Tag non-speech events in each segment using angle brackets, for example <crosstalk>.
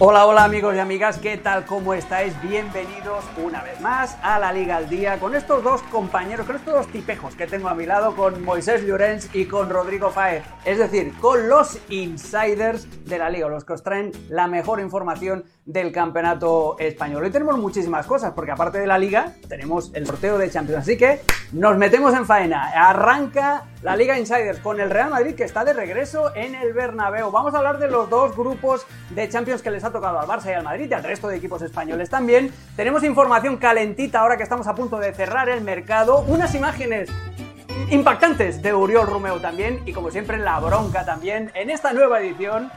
Hola, hola amigos y amigas, ¿qué tal? ¿Cómo estáis? Bienvenidos una vez más a la Liga al Día con estos dos compañeros, con estos dos tipejos que tengo a mi lado, con Moisés Llorens y con Rodrigo Faez. Es decir, con los insiders de la Liga, los que os traen la mejor información del campeonato español. Hoy tenemos muchísimas cosas, porque aparte de la Liga, tenemos el sorteo de Champions. Así que nos metemos en faena. Arranca la Liga Insiders con el Real Madrid que está de regreso en el Bernabéu. Vamos a hablar de los dos grupos de Champions que les ha tocado al Barça y al Madrid y al resto de equipos españoles también. Tenemos información calentita ahora que estamos a punto de cerrar el mercado. Unas imágenes impactantes de Uriol Romeo también y como siempre la bronca también en esta nueva edición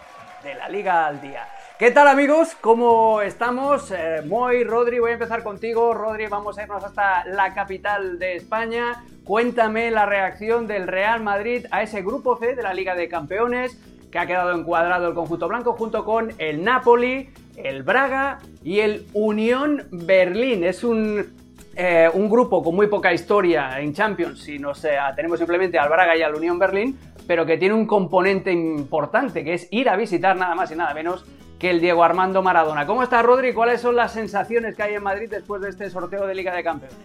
de la Liga al Día. ¿Qué tal amigos? ¿Cómo estamos? Eh, Moy, Rodri, voy a empezar contigo. Rodri, vamos a irnos hasta la capital de España. Cuéntame la reacción del Real Madrid a ese grupo C de la Liga de Campeones que ha quedado encuadrado el conjunto blanco junto con el Napoli, el Braga y el Unión Berlín. Es un, eh, un grupo con muy poca historia en Champions si nos tenemos simplemente al Braga y al Unión Berlín, pero que tiene un componente importante que es ir a visitar nada más y nada menos que el Diego Armando Maradona. ¿Cómo está Rodri? ¿Cuáles son las sensaciones que hay en Madrid después de este sorteo de Liga de Campeones?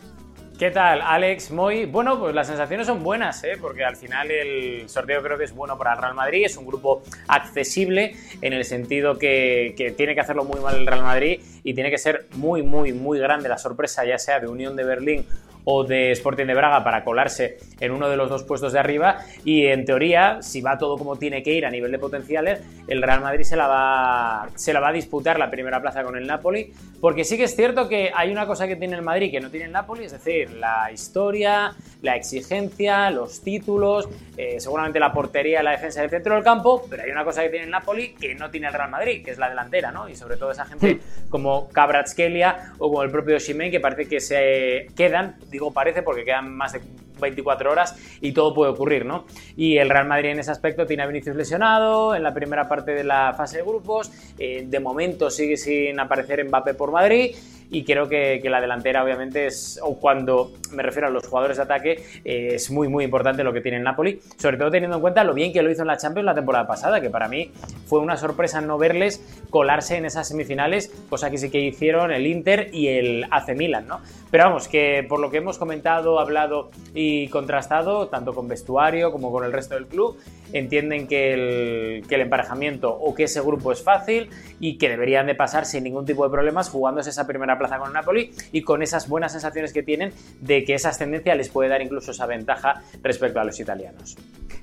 ¿Qué tal, Alex? Muy bueno, pues las sensaciones son buenas, ¿eh? porque al final el sorteo creo que es bueno para el Real Madrid, es un grupo accesible en el sentido que, tiene que hacerlo muy mal el Real Madrid y tiene que ser muy, muy, muy grande la sorpresa, ya sea de Unión de Berlín o de Sporting de Braga para colarse en uno de los dos puestos de arriba. Y en teoría, si va todo como tiene que ir a nivel de potenciales, el Real Madrid se la va, se la va a disputar la primera plaza con el Napoli, porque sí que es cierto que hay una cosa que tiene el Madrid que no tiene el Napoli, es decir, la historia, la exigencia, los títulos, eh, seguramente la portería, la defensa del centro del campo, pero hay una cosa que tiene el Napoli que no tiene el Real Madrid, que es la delantera, ¿no? Y sobre todo esa gente como Cabratskelia o como el propio Ximen que parece que se quedan digo parece porque quedan más de 24 horas y todo puede ocurrir, ¿no? Y el Real Madrid en ese aspecto tiene a Vinicius lesionado en la primera parte de la fase de grupos, eh, de momento sigue sin aparecer Mbappé por Madrid y creo que, la delantera obviamente es, o cuando me refiero a los jugadores de ataque, eh, es muy muy importante lo que tiene el Napoli, sobre todo teniendo en cuenta lo bien que lo hizo en la Champions la temporada pasada, que para mí fue una sorpresa no verles colarse en esas semifinales, cosa que sí que hicieron el Inter y el AC Milan, ¿no? Pero vamos, que por lo que hemos comentado, hablado y contrastado, tanto con vestuario como con el resto del club, entienden que el, que el emparejamiento o que ese grupo es fácil y que deberían de pasar sin ningún tipo de problemas jugándose esa primera plaza con Napoli y con esas buenas sensaciones que tienen de que esa ascendencia les puede dar incluso esa ventaja respecto a los italianos.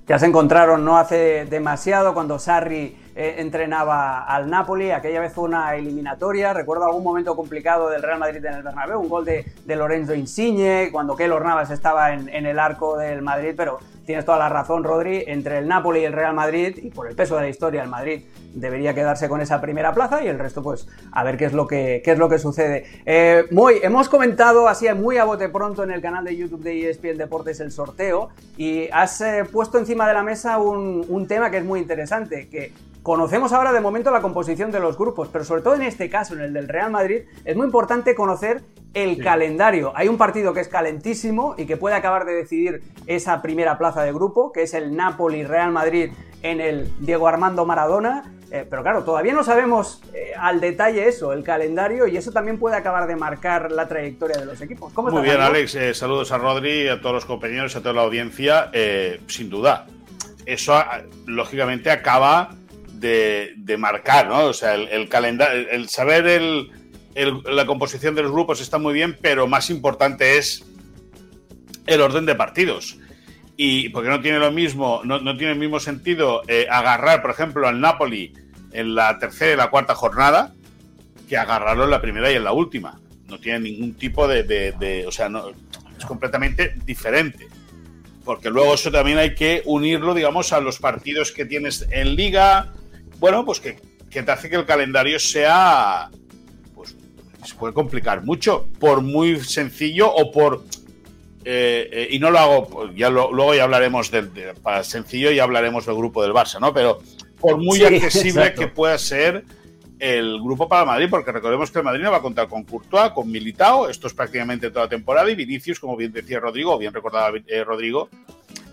Ya se encontraron no hace demasiado cuando Sarri eh, entrenaba al Napoli, aquella vez una eliminatoria, recuerdo algún momento complicado del Real Madrid en el Bernabéu, un gol de, Lorenzo Insigne, cuando Keylor Navas estaba en, en el arco del Madrid, pero tienes toda la razón, Rodri, entre el Napoli y el Real Madrid, y por el peso de la historia, el Madrid debería quedarse con esa primera plaza y el resto, pues, a ver qué es lo que, qué es lo que sucede. Eh, muy, hemos comentado así muy a bote pronto en el canal de YouTube de ESPN Deportes el sorteo y has eh, puesto encima de la mesa un, un tema que es muy interesante, que Conocemos ahora de momento la composición de los grupos, pero sobre todo en este caso, en el del Real Madrid, es muy importante conocer el calendario. Hay un partido que es calentísimo y que puede acabar de decidir esa primera plaza de grupo, que es el Napoli-Real Madrid en el Diego Armando Maradona. Eh, pero claro, todavía no sabemos eh, al detalle eso, el calendario, y eso también puede acabar de marcar la trayectoria de los equipos. ¿Cómo Muy bien, Alex. Eh, saludos a Rodri, a todos los compañeros, a toda la audiencia. sin duda, eso lógicamente acaba de, marcar, ¿no? O sea, el, calendario, el saber el, la composición de los grupos está muy bien, pero más importante es el orden de partidos. Y porque no tiene lo mismo, no, tiene el mismo sentido eh, agarrar, por ejemplo, al Napoli en la tercera y la cuarta jornada que agarrarlo en la primera y en la última. No tiene ningún tipo de, de o sea, no, es completamente diferente. Porque luego eso también hay que unirlo, digamos, a los partidos que tienes en liga, bueno, pues que, te hace que el calendario sea, pues se puede complicar mucho, por muy sencillo o por... Eh, eh, y no lo hago, ya luego ya hablaremos del, para sencillo y hablaremos del grupo del Barça, ¿no? Pero por muy <laughs> accesible que pueda ser el grupo para Madrid, porque recordemos que el Madrid no va a contar con Courtois, con Militao, esto es prácticamente toda la temporada, y Vinicius, como bien decía Rodrigo, bien recordaba eh, Rodrigo,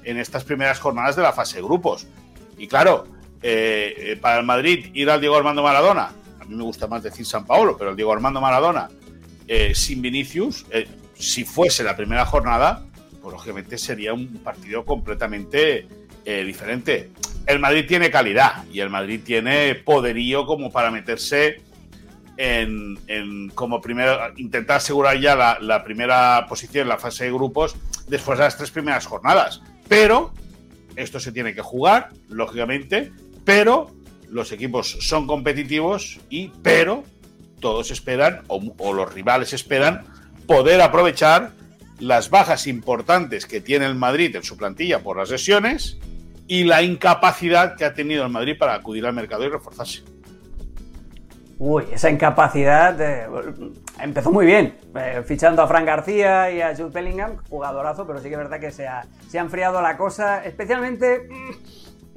en estas primeras jornadas de la fase de grupos. Y claro, eh, para el Madrid ir al Diego Armando Maradona, mí me gusta más decir San Paolo, pero el Diego Armando Maradona eh, sin Vinicius, eh, si fuese la primera jornada, pues lógicamente sería un partido completamente eh, diferente. El Madrid tiene calidad y el Madrid tiene poderío como para meterse en, como primero, intentar asegurar ya la, primera posición en la fase de grupos después de las tres primeras jornadas. Pero esto se tiene que jugar, lógicamente, pero los equipos son competitivos y pero todos esperan o, los rivales esperan poder aprovechar las bajas importantes que tiene el Madrid en su plantilla por las lesiones y la incapacidad que ha tenido el Madrid para acudir al mercado y reforzarse. Uy, esa incapacidad eh, empezó muy bien, eh, fichando a Fran García y a Jude Bellingham, jugadorazo, pero sí que es verdad que se ha, se ha enfriado la cosa, especialmente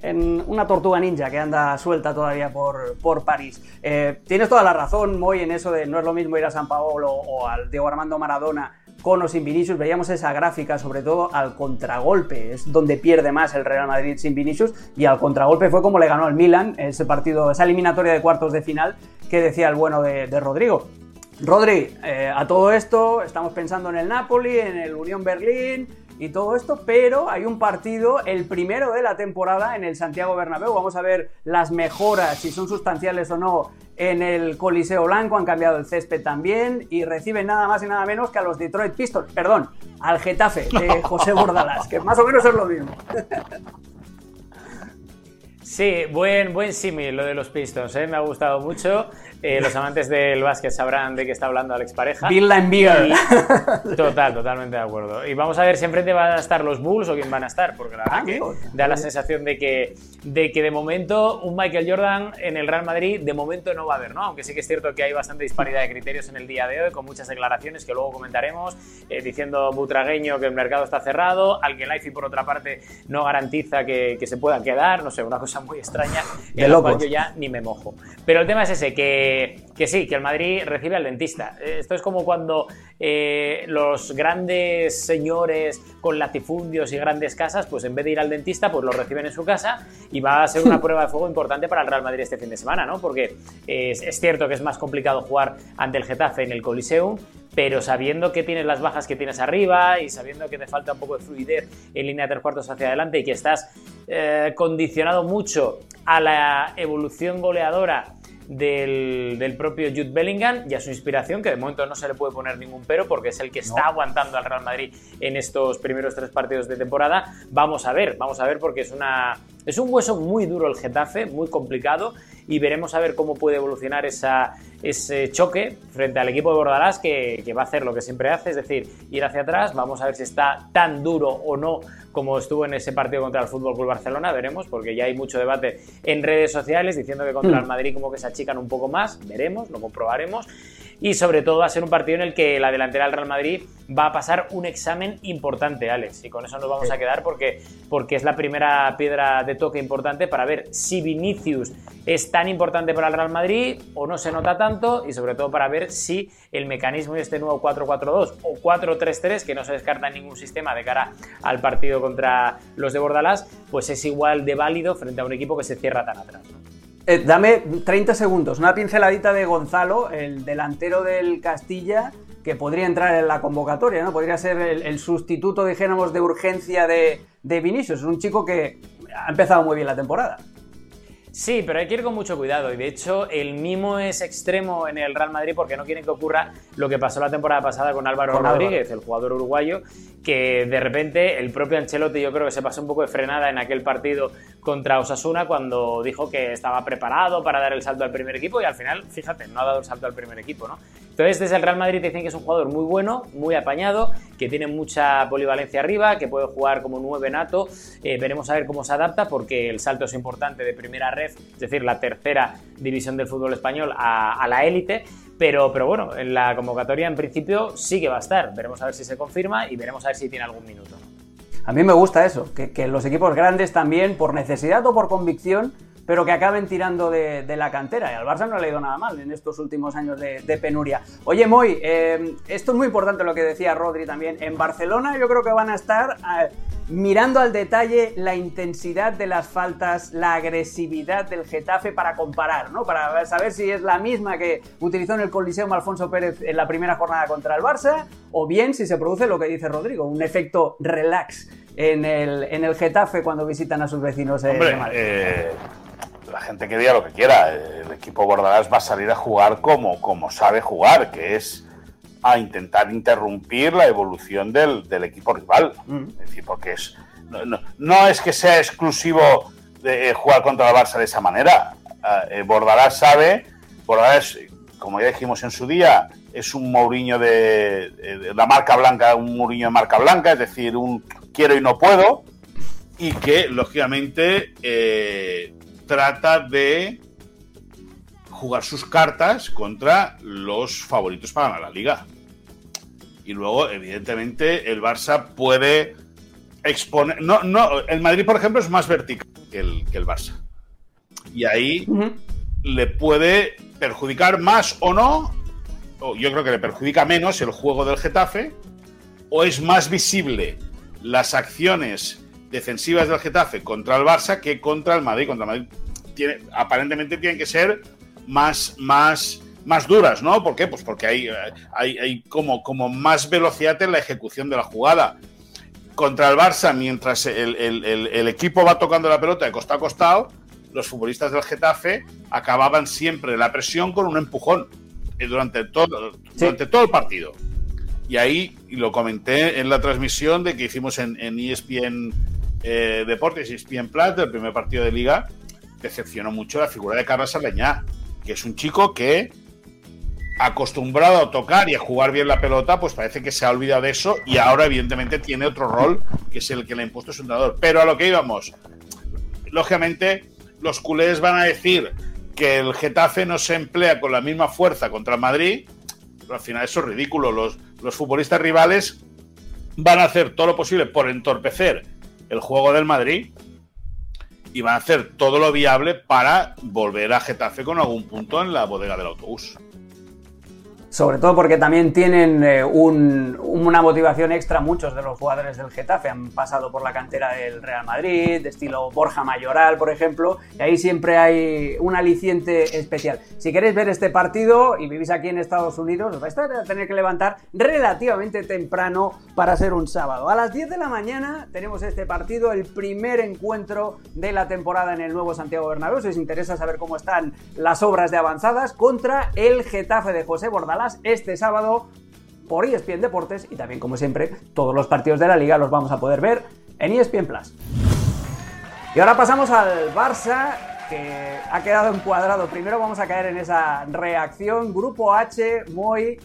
en una tortuga ninja que anda suelta todavía por, por París. Eh, tienes toda la razón, Moy, en eso de no es lo mismo ir a San Paolo o al Diego Armando Maradona con o sin Vinicius, veíamos esa gráfica, sobre todo al contragolpe, es donde pierde más el Real Madrid sin Vinicius, y al contragolpe fue como le ganó el Milan, ese partido, esa eliminatoria de cuartos de final que decía el bueno de, Rodrigo. Rodri, eh, a todo esto estamos pensando en el Napoli, en el Unión Berlín, y todo esto, pero hay un partido, el primero de la temporada en el Santiago Bernabéu. Vamos a ver las mejoras, si son sustanciales o no, en el Coliseo Blanco. Han cambiado el césped también y reciben nada más y nada menos que a los Detroit Pistons, perdón, al Getafe de <laughs> José Bordalás, que más o menos es lo mismo. <laughs> Sí, buen, buen símil lo de los Pistons, ¿eh? me ha gustado mucho. Eh, los amantes del básquet sabrán de qué está hablando Alex Pareja. Bill Beer. Total, totalmente de acuerdo. Y vamos a ver si enfrente van a estar los Bulls o quién van a estar, porque la verdad ah, que da la sensación de que, de que de momento un Michael Jordan en el Real Madrid de momento no va a haber, ¿no? Aunque sí que es cierto que hay bastante disparidad de criterios en el día de hoy, con muchas declaraciones que luego comentaremos, eh, diciendo Butragueño que el mercado está cerrado, Alguien Life y por otra parte no garantiza que, que, se pueda quedar, no sé, una cosa muy extraña, de en la cual yo ya ni me mojo. Pero el tema es ese, que que, sí, que el Madrid recibe al dentista. Esto es como cuando eh, los grandes señores con latifundios y grandes casas, pues en vez de ir al dentista, pues lo reciben en su casa y va a ser una <laughs> prueba de fuego importante para el Real Madrid este fin de semana, ¿no? Porque es, es cierto que es más complicado jugar ante el Getafe en el Coliseum, pero sabiendo que tienes las bajas que tienes arriba y sabiendo que te falta un poco de fluidez en línea de tres cuartos hacia adelante y que estás eh, condicionado mucho a la evolución goleadora del, propio Jude Bellingham y a su inspiración, que de momento no se le puede poner ningún pero porque es el que está aguantando al Real Madrid en estos primeros tres partidos de temporada. Vamos a ver, vamos a ver porque es una es un hueso muy duro el Getafe, muy complicado y veremos a ver cómo puede evolucionar esa, ese choque frente al equipo de Bordalás que, que, va a hacer lo que siempre hace, es decir, ir hacia atrás. Vamos a ver si está tan duro o no como estuvo en ese partido contra el Fútbol Club Barcelona, veremos, porque ya hay mucho debate en redes sociales diciendo que contra el hmm. Madrid como que se achican un poco más, veremos, lo comprobaremos y sobre todo va a ser un partido en el que la delantera del Real Madrid va a pasar un examen importante, Alex, y con eso nos vamos a quedar porque, porque es la primera piedra de toque importante para ver si Vinicius es tan importante para el Real Madrid o no se nota tanto y sobre todo para ver si el mecanismo de este nuevo 4-4-2 o 4-3-3, que no se descarta en ningún sistema de cara al partido contra los de Bordalás, pues es igual de válido frente a un equipo que se cierra tan atrás. Eh, dame 30 segundos, una pinceladita de Gonzalo, el delantero del Castilla, que podría entrar en la convocatoria, ¿no? Podría ser el, sustituto, dijéramos, de urgencia de, de Vinicius. Es un chico que ha empezado muy bien la temporada. Sí, pero hay que ir con mucho cuidado. Y de hecho, el mimo es extremo en el Real Madrid porque no quieren que ocurra lo que pasó la temporada pasada con Álvaro Rodríguez, el jugador uruguayo, que de repente el propio Ancelotti yo creo que se pasó un poco de frenada en aquel partido contra Osasuna cuando dijo que estaba preparado para dar el salto al primer equipo y al final, fíjate, no ha dado el salto al primer equipo, ¿no? Entonces, desde el Real Madrid dicen que es un jugador muy bueno, muy apañado, que tiene mucha polivalencia arriba, que puede jugar como nueve nato. Eh, veremos a ver cómo se adapta porque el salto es importante de primera red, es decir, la tercera división del fútbol español a, la élite. Pero, pero bueno, en la convocatoria en principio sí que va a estar. Veremos a ver si se confirma y veremos a ver si tiene algún minuto. A mí me gusta eso, que, que los equipos grandes también, por necesidad o por convicción, pero que acaben tirando de, la cantera. Y al Barça no le ha ido nada mal en estos últimos años de, penuria. Oye, Moy, eh, esto es muy importante lo que decía Rodri también. En Barcelona yo creo que van a estar... Eh, mirando al detalle la intensidad de las faltas, la agresividad del Getafe para comparar, ¿no? Para saber si es la misma que utilizó en el Coliseum Alfonso Pérez en la primera jornada contra el Barça, o bien si se produce lo que dice Rodrigo, un efecto relax en el, en el Getafe cuando visitan a sus vecinos en Madrid. Eh, la gente que diga lo que quiera, el equipo Bordalás va a salir a jugar como, como sabe jugar, que es a intentar interrumpir la evolución del, equipo rival. Mm. Es decir, porque es, no, es que sea exclusivo de eh, jugar contra el Barça de esa manera. Eh, eh, Bordalás sabe, Bordalás, como ya dijimos en su día, es un Mourinho de, la marca blanca, un Mourinho de marca blanca, es decir, un quiero y no puedo, y que lógicamente trata de jugar sus cartas contra los favoritos para ganar la liga. Y luego, evidentemente, el Barça puede exponer. No, no, el Madrid, por ejemplo, es más vertical que el, que el Barça. Y ahí le puede perjudicar más o no. O yo creo que le perjudica menos el juego del Getafe. O es más visible las acciones defensivas del Getafe contra el Barça que contra el Madrid. Contra el Madrid tiene, aparentemente tienen que ser más, más más duras, ¿no? ¿Por qué? Pues porque hay, hay, como, como más velocidad en la ejecución de la jugada. Contra el Barça, mientras el, equipo va tocando la pelota de costado a costado, los futbolistas del Getafe acababan siempre la presión con un empujón eh, durante todo, durante todo el partido. Y ahí, y lo comenté en la transmisión de que hicimos en, ESPN eh, Deportes, ESPN Plus, del primer partido de liga, decepcionó mucho la figura de Carlos Aleñá, que es un chico que acostumbrado a tocar y a jugar bien la pelota, pues parece que se ha olvidado de eso y ahora evidentemente tiene otro rol que es el que le ha impuesto su entrenador. Pero a lo que íbamos, lógicamente los culés van a decir que el Getafe no se emplea con la misma fuerza contra Madrid, pero al final eso es ridículo. Los, los futbolistas rivales van a hacer todo lo posible por entorpecer el juego del Madrid y van a hacer todo lo viable para volver a Getafe con algún punto en la bodega del autobús. Sobre todo porque también tienen eh, una motivación extra muchos de los jugadores del Getafe. Han pasado por la cantera del Real Madrid, de estilo Borja Mayoral, por ejemplo, y ahí siempre hay un aliciente especial. Si queréis ver este partido y vivís aquí en Estados Unidos, os vais a tener que levantar relativamente temprano para ser un sábado. A las 10 de la mañana tenemos este partido, el primer encuentro de la temporada en el nuevo Santiago Bernabéu. Si os interesa saber cómo están las obras de avanzadas contra el Getafe de José Bordalás este sábado por ESPN Deportes y también, como siempre, todos los partidos de la liga los vamos a poder ver en ESPN Plus. Y ahora pasamos al Barça, que ha quedado encuadrado. Primero vamos a caer en esa reacción. Grupo H, muy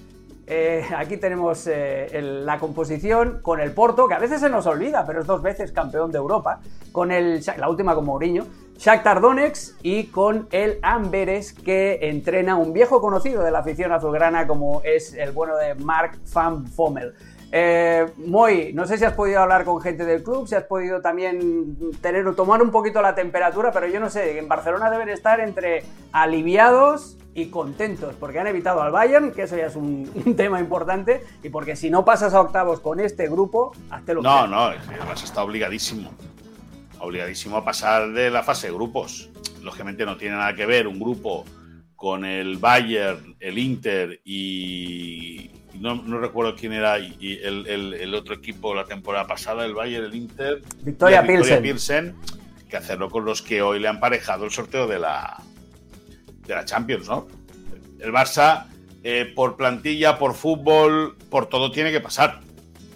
eh, aquí tenemos eh, la composición con el Porto, que a veces se nos olvida, pero es dos veces campeón de Europa, con el, la última con Mourinho, Shakhtar Donetsk y con el Amberes, que entrena un viejo conocido de la afición azulgrana como es el bueno de Mark van Fommel. Eh, Moy, no sé si has podido hablar con gente del club, si has podido también tener tomar un poquito la temperatura, pero yo no sé, en Barcelona deben estar entre aliviados y contentos porque han evitado al Bayern, que eso ya es <laughs> un, tema importante, y porque si no pasas a octavos con este grupo, hazte lo No, no, además está obligadísimo. Obligadísimo a pasar de la fase de grupos. Lógicamente no tiene nada que ver un grupo con el Bayern, el Inter y. No, recuerdo quién era y el, otro equipo la temporada pasada, el Bayern, el Inter. Victoria, Victoria Pilsen. Que hacerlo con los que hoy le han parejado el sorteo de la, de la Champions, ¿no? El Barça, eh, por plantilla, por fútbol, por todo tiene que pasar.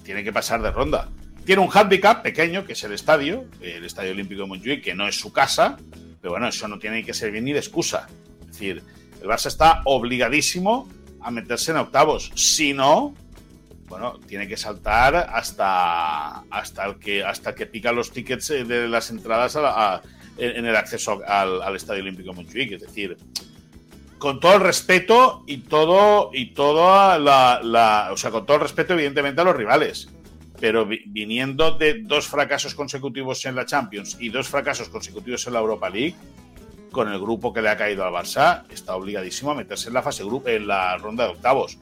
Tiene que pasar de ronda. Tiene un handicap pequeño, que es el estadio, el Estadio Olímpico de Montjuic, que no es su casa, pero bueno, eso no tiene que servir ni de excusa. Es decir, el Barça está obligadísimo a meterse en octavos. Si no, bueno, tiene que saltar hasta, hasta, el, que, hasta que pica los tickets eh, de las entradas en el acceso al, Estadio Olímpico de Montjuic. Es decir, con todo el respeto y todo y toda la, o sea, con todo el respeto evidentemente a los rivales, pero viniendo de dos fracasos consecutivos en la Champions y dos fracasos consecutivos en la Europa League, con el grupo que le ha caído al Barça, está obligadísimo a meterse en la fase grupo, en la ronda de octavos.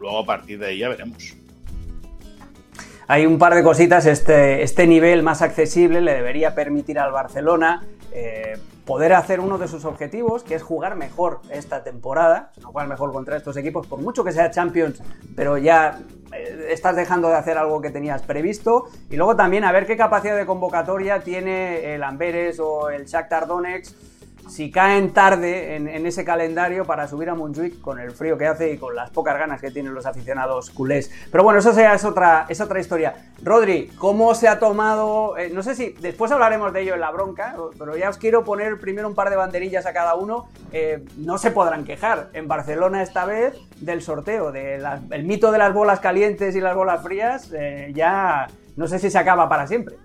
Luego a partir de ahí ya veremos. Hay un par de cositas, este, este nivel más accesible le debería permitir al Barcelona eh, poder hacer uno de sus objetivos, que es jugar mejor esta temporada, no jugar mejor contra estos equipos, por mucho que sea Champions, pero ya eh, estás dejando de hacer algo que tenías previsto. Y luego también a ver qué capacidad de convocatoria tiene el Amberes o el Shakhtar Donetsk si caen tarde en, ese calendario para subir a Montjuic con el frío que hace y con las pocas ganas que tienen los aficionados culés. Pero bueno, eso ya es otra, es otra historia. Rodri, ¿cómo se ha tomado? Eh, no sé si después hablaremos de ello en la bronca, pero ya os quiero poner primero un par de banderillas a cada uno. Eh, no se podrán quejar en Barcelona esta vez del sorteo, del mito de las bolas calientes y las bolas frías. Eh, ya no sé si se acaba para siempre.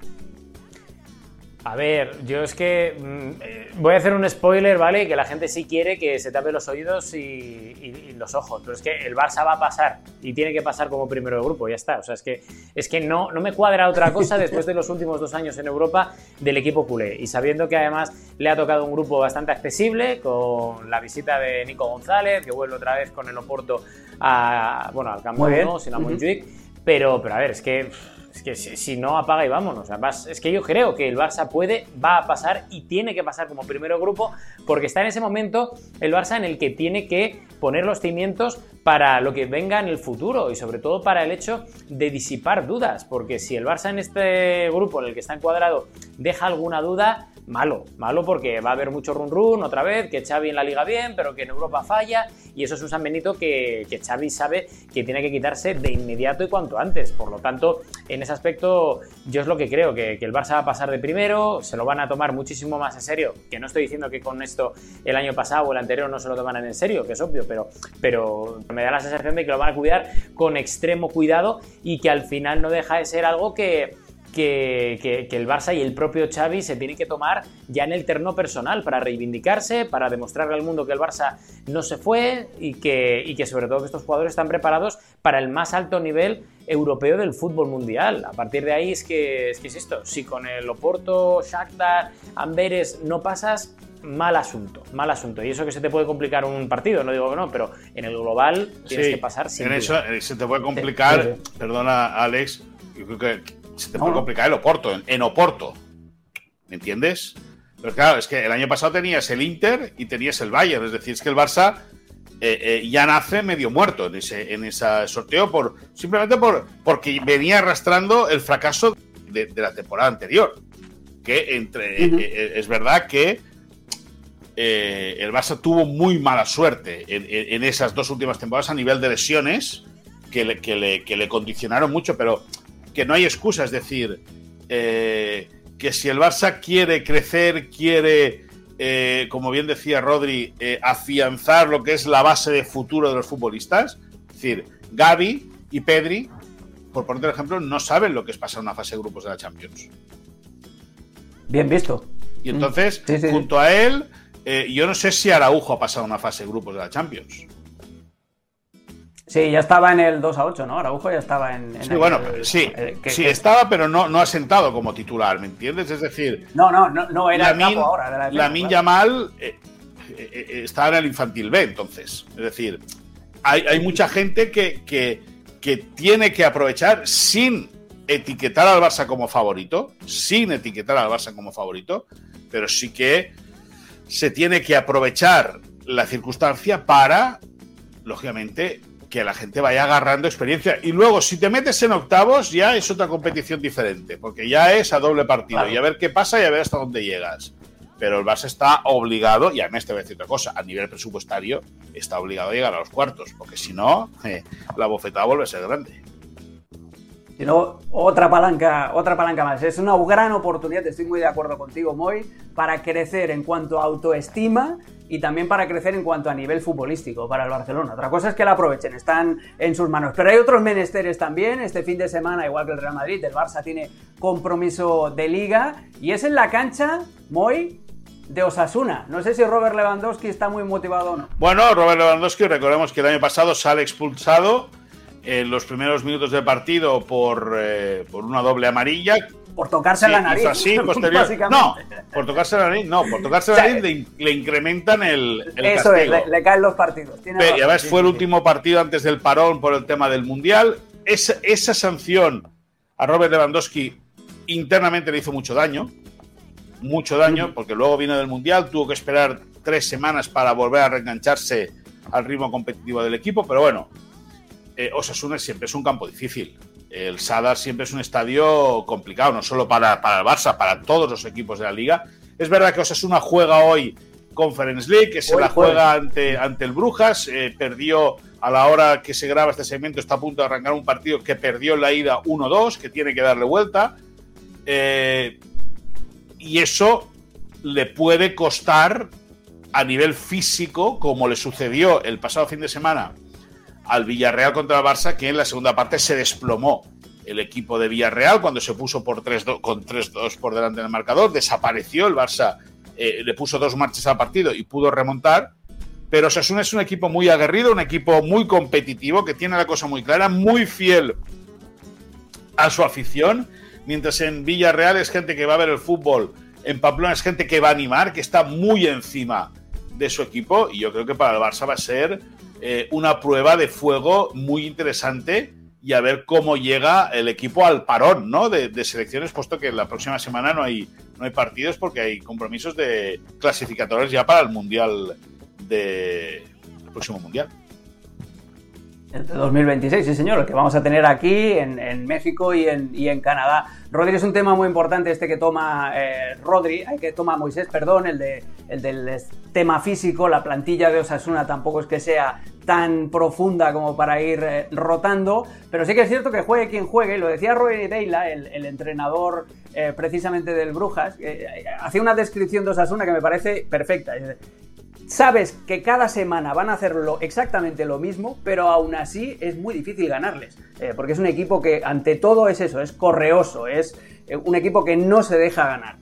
A ver, yo es que mm, eh, voy a hacer un spoiler, ¿vale? Que la gente sí quiere que se tape los oídos y, los ojos, pero es que el Barça va a pasar y tiene que pasar como primero de grupo, ya está. O sea, es que, es que no, no me cuadra otra cosa <laughs> después de los últimos dos años en Europa del equipo culé. Y sabiendo que además le ha tocado un grupo bastante accesible con la visita de Nico González, que vuelve otra vez con el Oporto a, bueno, al Camp Nou, sin a Montjuic. Pero, pero a ver, es que es que si, no, apaga y vámonos. es que yo creo que el Barça puede, va a pasar y tiene que pasar como primero grupo porque está en ese momento el Barça en el que tiene que poner los cimientos para lo que venga en el futuro y sobre todo para el hecho de disipar dudas. Porque si el Barça en este grupo en el que está encuadrado deja alguna duda, malo, malo porque va a haber mucho run run otra vez, que Xavi en la liga bien, pero que en Europa falla, y eso es un San Benito que, que Xavi sabe que tiene que quitarse de inmediato y cuanto antes. Por lo tanto, en ese aspecto, yo es lo que creo, que, que, el Barça va a pasar de primero, se lo van a tomar muchísimo más en serio, que no estoy diciendo que con esto el año pasado o el anterior no se lo tomaran en serio, que es obvio, pero, pero me da la sensación de que lo van a cuidar con extremo cuidado y que al final no deja de ser algo que que, el Barça y el propio Xavi se tienen que tomar ya en el terreno personal para reivindicarse, para demostrarle al mundo que el Barça no se fue y que, y que sobre todo que estos jugadores están preparados para el más alto nivel europeo del fútbol mundial. A partir de ahí es que es, que es esto. Si con el Oporto, Shakhtar, Amberes no pasas, mal asunto, mal asunto. Y eso que se te puede complicar un partido, no digo que no, pero en el global tienes que pasar sin En eso eh, se te puede complicar, perdona Alex, yo creo que se te puede complicar el Oporto, en, Oporto. ¿Me entiendes? Pero claro, es que el año pasado tenías el Inter y tenías el Bayern. Es decir, es que el Barça eh, eh, ya nace medio muerto en ese, en ese sorteo por simplemente por, porque venía arrastrando el fracaso de, la temporada anterior. Que entre eh, es verdad que el Barça tuvo muy mala suerte en, esas dos últimas temporadas a nivel de lesiones que le, que le condicionaron mucho, pero que no hay excusa, es decir, eh, que si el Barça quiere crecer, quiere, eh, como bien decía Rodri, eh, afianzar lo que es la base de futuro de los futbolistas, es decir, Gaby y Pedri, por poner ejemplo, no saben lo que es pasar una fase de grupos de la Champions. Bien visto. Y entonces, junto a él, yo no sé si Araujo ha pasado una fase de grupos de la Champions. Sí, ya estaba en el 2 a 8, ¿no? Araujo ya estaba en. sí, bueno, sí, eh, sí estaba, pero no, no ha sentado como titular, ¿me entiendes? Es decir. No, no, no, no era el capo ahora. Yamal eh, eh, estaba en el infantil B, entonces. Es decir, hay, mucha gente que, que, que tiene que aprovechar sin etiquetar al Barça como favorito, sin etiquetar al Barça como favorito, pero sí que se tiene que aprovechar la circunstancia para, lógicamente, que la gente vaya agarrando experiencia. Y luego, si te metes en octavos, ya es otra competición diferente, porque ya es a doble partido. Y a ver qué pasa y a ver hasta dónde llegas. Pero el Barça está obligado, y además te voy a decir otra cosa, a nivel presupuestario, está obligado a llegar a los cuartos, porque si no, eh, la bofetada vuelve a ser grande. Y luego, otra palanca, otra palanca más. Es una gran oportunidad, estoy muy de acuerdo contigo, Moy, para crecer en cuanto a autoestima y también para crecer en cuanto a nivel futbolístico para el Barcelona. Otra cosa es que la aprovechen, están en sus manos. Pero hay otros menesteres también. Este fin de semana, igual que el Real Madrid, el Barça tiene compromiso de liga y es en la cancha, Moy, de Osasuna. No sé si Robert Lewandowski está muy motivado o no. Bueno, Robert Lewandowski, recordemos que el año pasado sale expulsado en los primeros minutos del partido por, eh, por una doble amarilla por tocarse la nariz. Así, <laughs> no, por tocarse la nariz, no, por tocarse la nariz le, incrementan el, Eso es, le, caen los partidos. y además fue el último partido antes del parón por el tema del Mundial. Esa, esa sanción a Robert Lewandowski internamente le hizo mucho daño, mucho daño, porque luego vino del Mundial, tuvo que esperar tres semanas para volver a reengancharse al ritmo competitivo del equipo, pero bueno, eh, Osasuna siempre es un campo difícil. El Sadar siempre es un estadio complicado, no solo para, para el Barça, para todos los equipos de la liga. Es verdad que Osasuna juega hoy Conference League, que se la juega ante, ante el Brujas, eh, perdió a la hora que se graba este segmento, está a punto de arrancar un partido que perdió en la ida 1-2, que tiene que darle vuelta. Eh, y eso le puede costar a nivel físico, como le sucedió el pasado fin de semana al Villarreal contra el Barça, que en la segunda parte se desplomó el equipo de Villarreal cuando se puso por 3 con 3-2 por delante del marcador, desapareció el Barça, eh, le puso dos marchas al partido y pudo remontar. Pero Sasuna es un equipo muy aguerrido, un equipo muy competitivo, que tiene la cosa muy clara, muy fiel a su afición, mientras en Villarreal es gente que va a ver el fútbol, en Pamplona es gente que va a animar, que está muy encima de su equipo, y yo creo que para el Barça va a ser eh, una prueba de fuego muy interesante y a ver cómo llega el equipo al parón ¿no? de, selecciones, puesto que la próxima semana no hay, no hay partidos porque hay compromisos de clasificadores ya para el Mundial de el próximo Mundial. El de 2026, sí señor, el que vamos a tener aquí en, México y en, y Canadá. Rodri es un tema muy importante este que toma eh, Rodri, hay que toma Moisés, perdón, el, de, el del tema físico, la plantilla de Osasuna tampoco es que sea tan profunda como para ir eh, rotando, pero sí que es cierto que juegue quien juegue, lo decía Roy Deila, el, entrenador eh, precisamente del Brujas, hacía una descripción de Osasuna que me parece perfecta sabes que cada semana van a hacerlo exactamente lo mismo, pero aún así es muy difícil ganarles. Eh, porque es un equipo que ante todo es eso, es correoso, es eh, un equipo que no se deja ganar.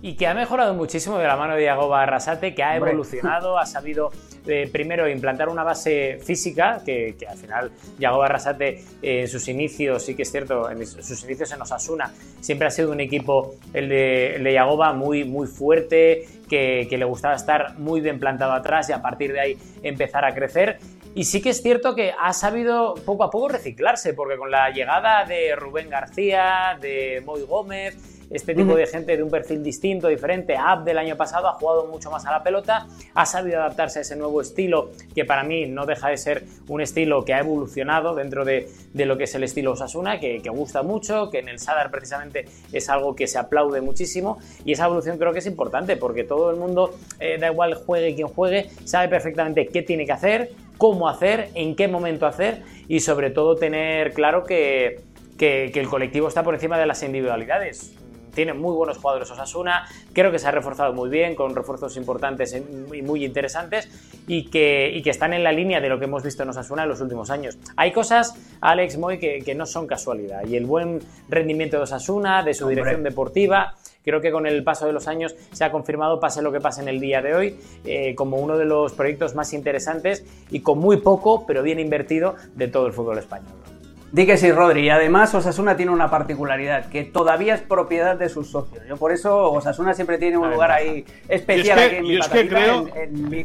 Y que ha mejorado muchísimo de la mano de Iago Barrasate, que ha evolucionado, ha sabido eh, primero implantar una base física, que, al final Iago Barrasate en sus inicios, sí que es cierto, en sus inicios en Osasuna, siempre ha sido un equipo, el de, el de Yagoba, muy, muy fuerte, que, le gustaba estar muy bien plantado atrás y a partir de ahí empezar a crecer. Y sí que es cierto que ha sabido poco a poco reciclarse, porque con la llegada de Rubén García, de Moy Gómez, este tipo de gente de un perfil distinto, diferente. Ab del año pasado ha jugado mucho más a la pelota, ha sabido adaptarse a ese nuevo estilo que para mí no deja de ser un estilo que ha evolucionado dentro de, lo que es el estilo Osasuna, que, gusta mucho, que en el Sadar precisamente es algo que se aplaude muchísimo y esa evolución creo que es importante porque todo el mundo, eh, da igual juegue quien juegue, sabe perfectamente qué tiene que hacer, cómo hacer, en qué momento hacer y sobre todo tener claro que, que, el colectivo está por encima de las individualidades tiene muy buenos jugadores Osasuna, creo que se ha reforzado muy bien, con refuerzos importantes y muy interesantes, y que, que están en la línea de lo que hemos visto en Osasuna en los últimos años. Hay cosas, Alex Moy, que, no son casualidad, y el buen rendimiento de Osasuna, de su dirección deportiva, creo que con el paso de los años se ha confirmado, pase lo que pase en el día de hoy, eh, como uno de los proyectos más interesantes y con muy poco, pero bien invertido, de todo el fútbol español. Di que sí, Rodri. Y además Osasuna tiene una particularidad, que todavía es propiedad de sus socios. Yo por eso Osasuna siempre tiene un lugar ahí especial aquí en mi, creo,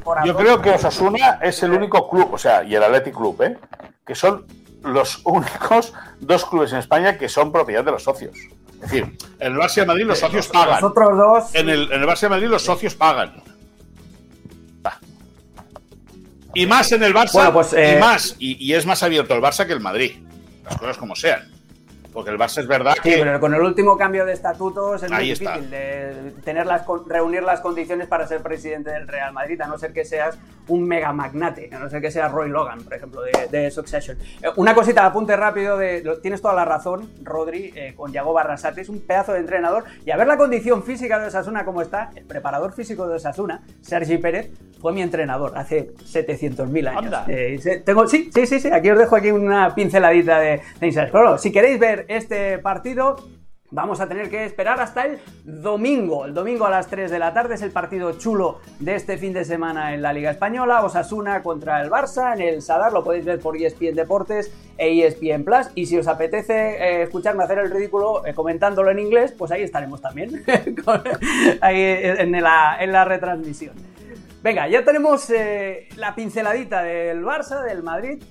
corazón. Yo creo que Osasuna es el único club, o sea, y el Athletic Club, ¿eh? que son los únicos dos clubes en España que son propiedad de los socios. Es decir, en el Barça de Madrid los socios pagan. Los otros dos... En el, en el Barça de Madrid los socios pagan. Y más en el Barça, pues, y eh, más, y, es más abierto el Barça que el Madrid las cosas como sean. Porque el Barça es verdad que. Sí, pero con el último cambio de estatutos es muy difícil de tener las, reunir las condiciones para ser presidente del Real Madrid, a no ser que seas un mega magnate, a no ser que seas Roy Logan, por ejemplo, de, Succession. Eh, una cosita, apunte rápido de. Tienes toda la razón, Rodri, eh, con Yago Barrasate, es un pedazo de entrenador. Y a ver la condición física de Osasuna como está, el preparador físico de Osasuna, Sergi Pérez, fue mi entrenador hace 700.000 años. Eh, tengo, sí, sí, sí, sí, aquí os dejo aquí una pinceladita de, de si queréis ver este partido, vamos a tener que esperar hasta el domingo. El domingo a las 3 de la tarde es el partido chulo de este fin de semana en la Liga Española. Osasuna contra el Barça en el Sadar, lo podéis ver por ESPN Deportes e ESPN Plus. Y si os apetece eh, escucharme hacer el ridículo eh, comentándolo en inglés, pues ahí estaremos también, <laughs> ahí en la, en la, retransmisión. Venga, ya tenemos eh, la pinceladita del Barça, del Madrid.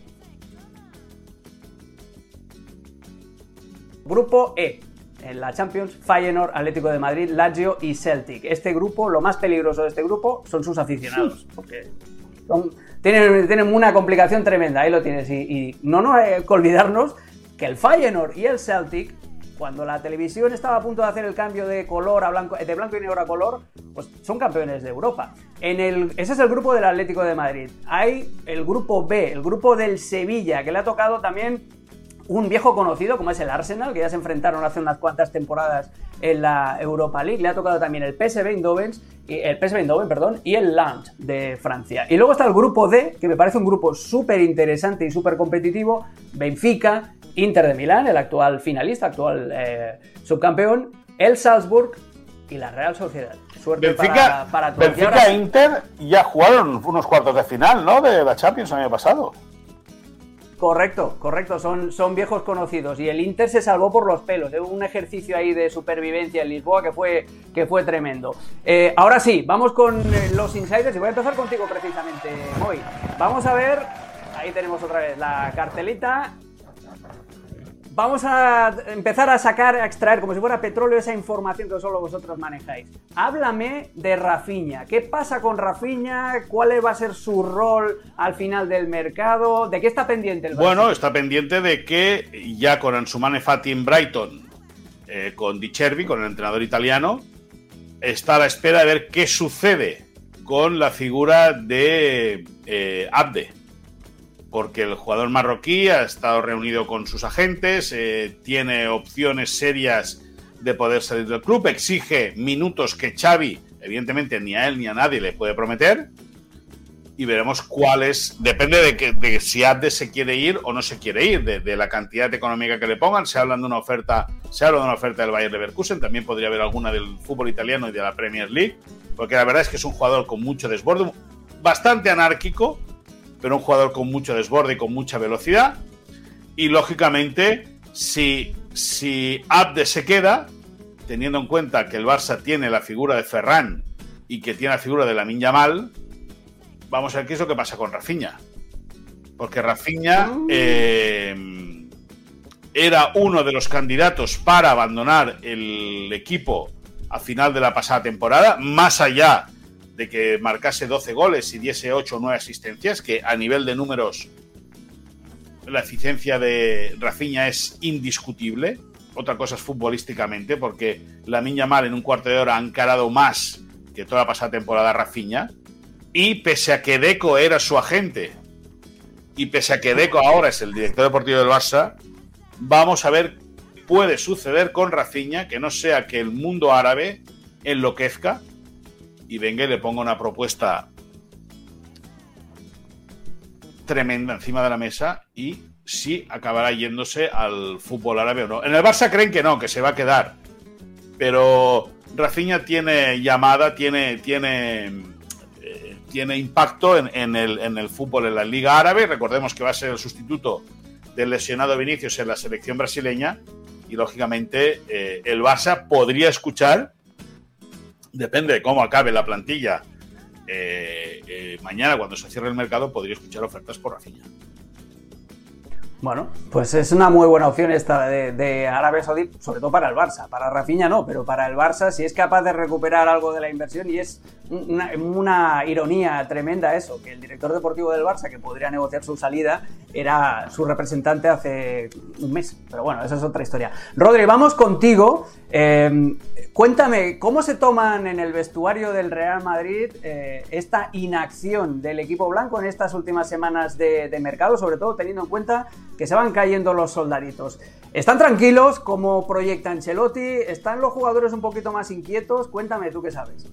Grupo E en la Champions, Feyenoord, Atlético de Madrid, Lazio y Celtic. Este grupo, lo más peligroso de este grupo son sus aficionados, <laughs> porque tienen, una complicación tremenda, ahí lo tienes. Y, no nos hay que olvidarnos que el Feyenoord y el Celtic, cuando la televisión estaba a punto de hacer el cambio de color a blanco, de blanco y negro a color, pues son campeones de Europa. En el, ese es el grupo del Atlético de Madrid. Hay el grupo B, el grupo del Sevilla, que le ha tocado también un viejo conocido como es el Arsenal, que ya se enfrentaron hace unas cuantas temporadas en la Europa League. Le ha tocado también el PSV Eindhoven, el PSV Eindhoven, perdón, y el Lens de Francia. Y luego está el grupo D, que me parece un grupo súper interesante y súper competitivo. Benfica, Inter de Milán, el actual finalista, actual eh, subcampeón, el Salzburg y la Real Sociedad. Suerte Benfica, para, para Benfica e Inter ya jugaron unos cuartos de final, ¿no? De la Champions el año pasado. Correcto, correcto, son, son viejos conocidos. Y el Inter se salvó por los pelos, ¿eh? un ejercicio ahí de supervivencia en Lisboa que fue, que fue tremendo. Eh, ahora sí, vamos con eh, los insiders y voy a empezar contigo precisamente, hoy. Vamos a ver, ahí tenemos otra vez la cartelita Vamos a empezar a sacar, a extraer como si fuera petróleo esa información que solo vosotros manejáis. Háblame de Rafiña. ¿Qué pasa con Rafiña? ¿Cuál va a ser su rol al final del mercado? ¿De qué está pendiente el Bueno, está pendiente de que ya con Ansumane Fati en Brighton, eh, con Di Cervi, con el entrenador italiano, está a la espera de ver qué sucede con la figura de eh, Abde porque el jugador marroquí ha estado reunido con sus agentes, eh, tiene opciones serias de poder salir del club, exige minutos que Xavi, evidentemente, ni a él ni a nadie le puede prometer. Y veremos cuáles. Depende de, que, si Abde se quiere ir o no se quiere ir, de, la cantidad económica que le pongan. Se habla de una oferta, se habla de una oferta del Bayern Leverkusen, también podría haber alguna del fútbol italiano y de la Premier League, porque la verdad es que es un jugador con mucho desborde, bastante anárquico, pero un jugador con mucho desborde y con mucha velocidad. Y lógicamente, si, si Abde se queda, teniendo en cuenta que el Barça tiene la figura de Ferran y que tiene la figura de la Yamal, vamos a ver qué es lo que pasa con Rafinha. Porque Rafinha mm. eh, era uno de los candidatos para abandonar el equipo a final de la pasada temporada, más allá de que marcase 12 goles y diese 8 o 9 asistencias, que a nivel de números la eficiencia de Rafinha es indiscutible. Otra cosa es futbolísticamente, porque la niña mal en un cuarto de hora ha encarado más que toda la pasada temporada Rafinha. Y pese a que Deco era su agente, y pese a que Deco ahora es el director deportivo del Barça, vamos a ver qué puede suceder con Rafinha, que no sea que el mundo árabe enloquezca y venga y le ponga una propuesta tremenda encima de la mesa y si acabará yéndose al fútbol árabe o no. En el Barça creen que no, que se va a quedar. Pero Rafinha tiene llamada, tiene, tiene, eh, tiene impacto en, el, fútbol en la Liga Árabe. Recordemos que va a ser el sustituto del lesionado Vinicius en la selección brasileña. Y lógicamente eh, el Barça podría escuchar depende de cómo acabe la plantilla. Eh, eh, mañana, cuando se cierre el mercado, podría escuchar ofertas por Rafinha. Bueno, pues es una muy buena opción esta de, Arabia Saudí, sobre todo para el Barça. Para Rafinha no, pero para el Barça, si es capaz de recuperar algo de la inversión, y es una, ironía tremenda eso, que el director deportivo del Barça, que podría negociar su salida, era su representante hace un mes. Pero bueno, esa es otra historia. Rodri, vamos contigo. Em, cuéntame, ¿cómo se toman en el vestuario del Real Madrid eh, esta inacción del equipo blanco en estas últimas semanas de, de mercado, sobre todo teniendo en cuenta que se van cayendo los soldaditos. ¿Están tranquilos como proyecta Ancelotti? ¿Están los jugadores un poquito más inquietos? Cuéntame tú qué sabes.